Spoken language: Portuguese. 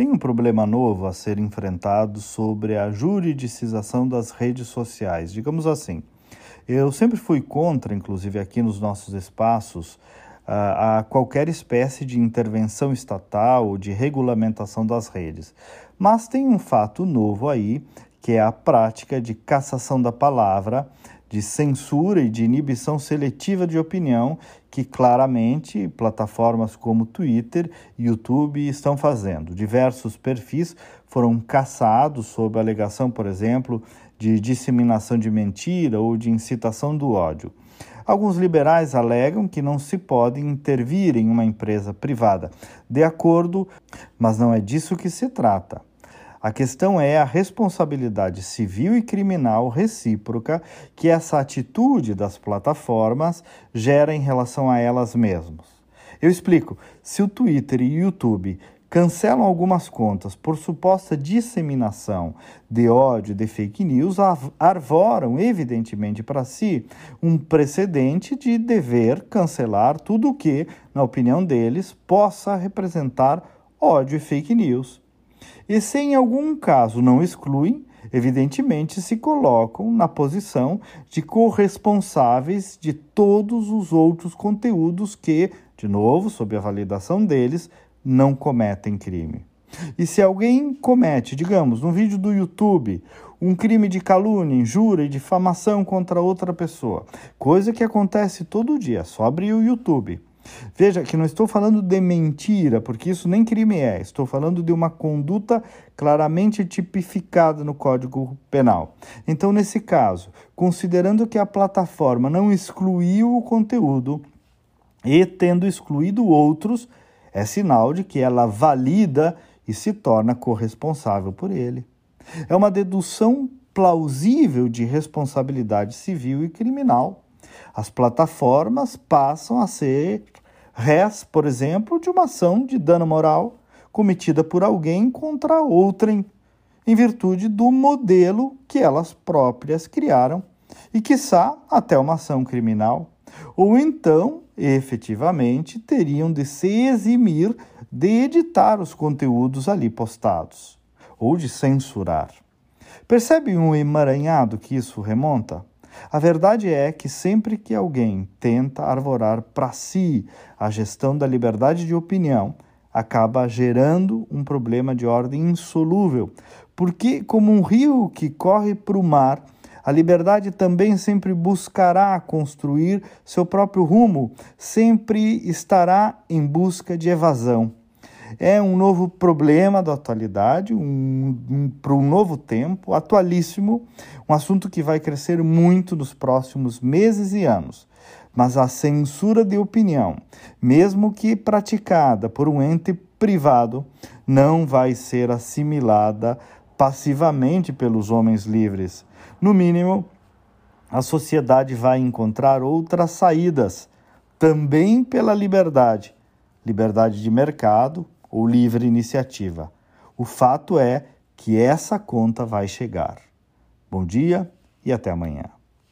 Tem um problema novo a ser enfrentado sobre a juridicização das redes sociais, digamos assim. Eu sempre fui contra, inclusive aqui nos nossos espaços, a qualquer espécie de intervenção estatal ou de regulamentação das redes. Mas tem um fato novo aí, que é a prática de cassação da palavra, de censura e de inibição seletiva de opinião, que claramente plataformas como Twitter e YouTube estão fazendo. Diversos perfis foram cassados sob alegação, por exemplo, de disseminação de mentira ou de incitação do ódio. Alguns liberais alegam que não se pode intervir em uma empresa privada, de acordo, mas não é disso que se trata. A questão é a responsabilidade civil e criminal recíproca que essa atitude das plataformas gera em relação a elas mesmas. Eu explico: se o Twitter e o YouTube cancelam algumas contas por suposta disseminação de ódio, de fake news, arvoram, evidentemente, para si um precedente de dever cancelar tudo o que, na opinião deles, possa representar ódio e fake news. E se em algum caso não excluem, evidentemente se colocam na posição de corresponsáveis de todos os outros conteúdos que, de novo, sob a validação deles, não cometem crime. E se alguém comete, digamos, no vídeo do YouTube, um crime de calúnia, injúria e difamação contra outra pessoa, coisa que acontece todo dia, só abrir o YouTube. Veja que não estou falando de mentira, porque isso nem crime é, estou falando de uma conduta claramente tipificada no Código Penal. Então, nesse caso, considerando que a plataforma não excluiu o conteúdo e tendo excluído outros, é sinal de que ela valida e se torna corresponsável por ele. É uma dedução plausível de responsabilidade civil e criminal. As plataformas passam a ser réis, por exemplo, de uma ação de dano moral cometida por alguém contra outrem, em virtude do modelo que elas próprias criaram, e, quiçá, até uma ação criminal. Ou então efetivamente teriam de se eximir de editar os conteúdos ali postados ou de censurar. Percebe um emaranhado que isso remonta? A verdade é que sempre que alguém tenta arvorar para si a gestão da liberdade de opinião, acaba gerando um problema de ordem insolúvel, porque, como um rio que corre para o mar, a liberdade também sempre buscará construir seu próprio rumo, sempre estará em busca de evasão. É um novo problema da atualidade, um, um, para um novo tempo, atualíssimo, um assunto que vai crescer muito nos próximos meses e anos. Mas a censura de opinião, mesmo que praticada por um ente privado, não vai ser assimilada passivamente pelos homens livres. No mínimo, a sociedade vai encontrar outras saídas, também pela liberdade, liberdade de mercado ou livre iniciativa. O fato é que essa conta vai chegar. Bom dia e até amanhã.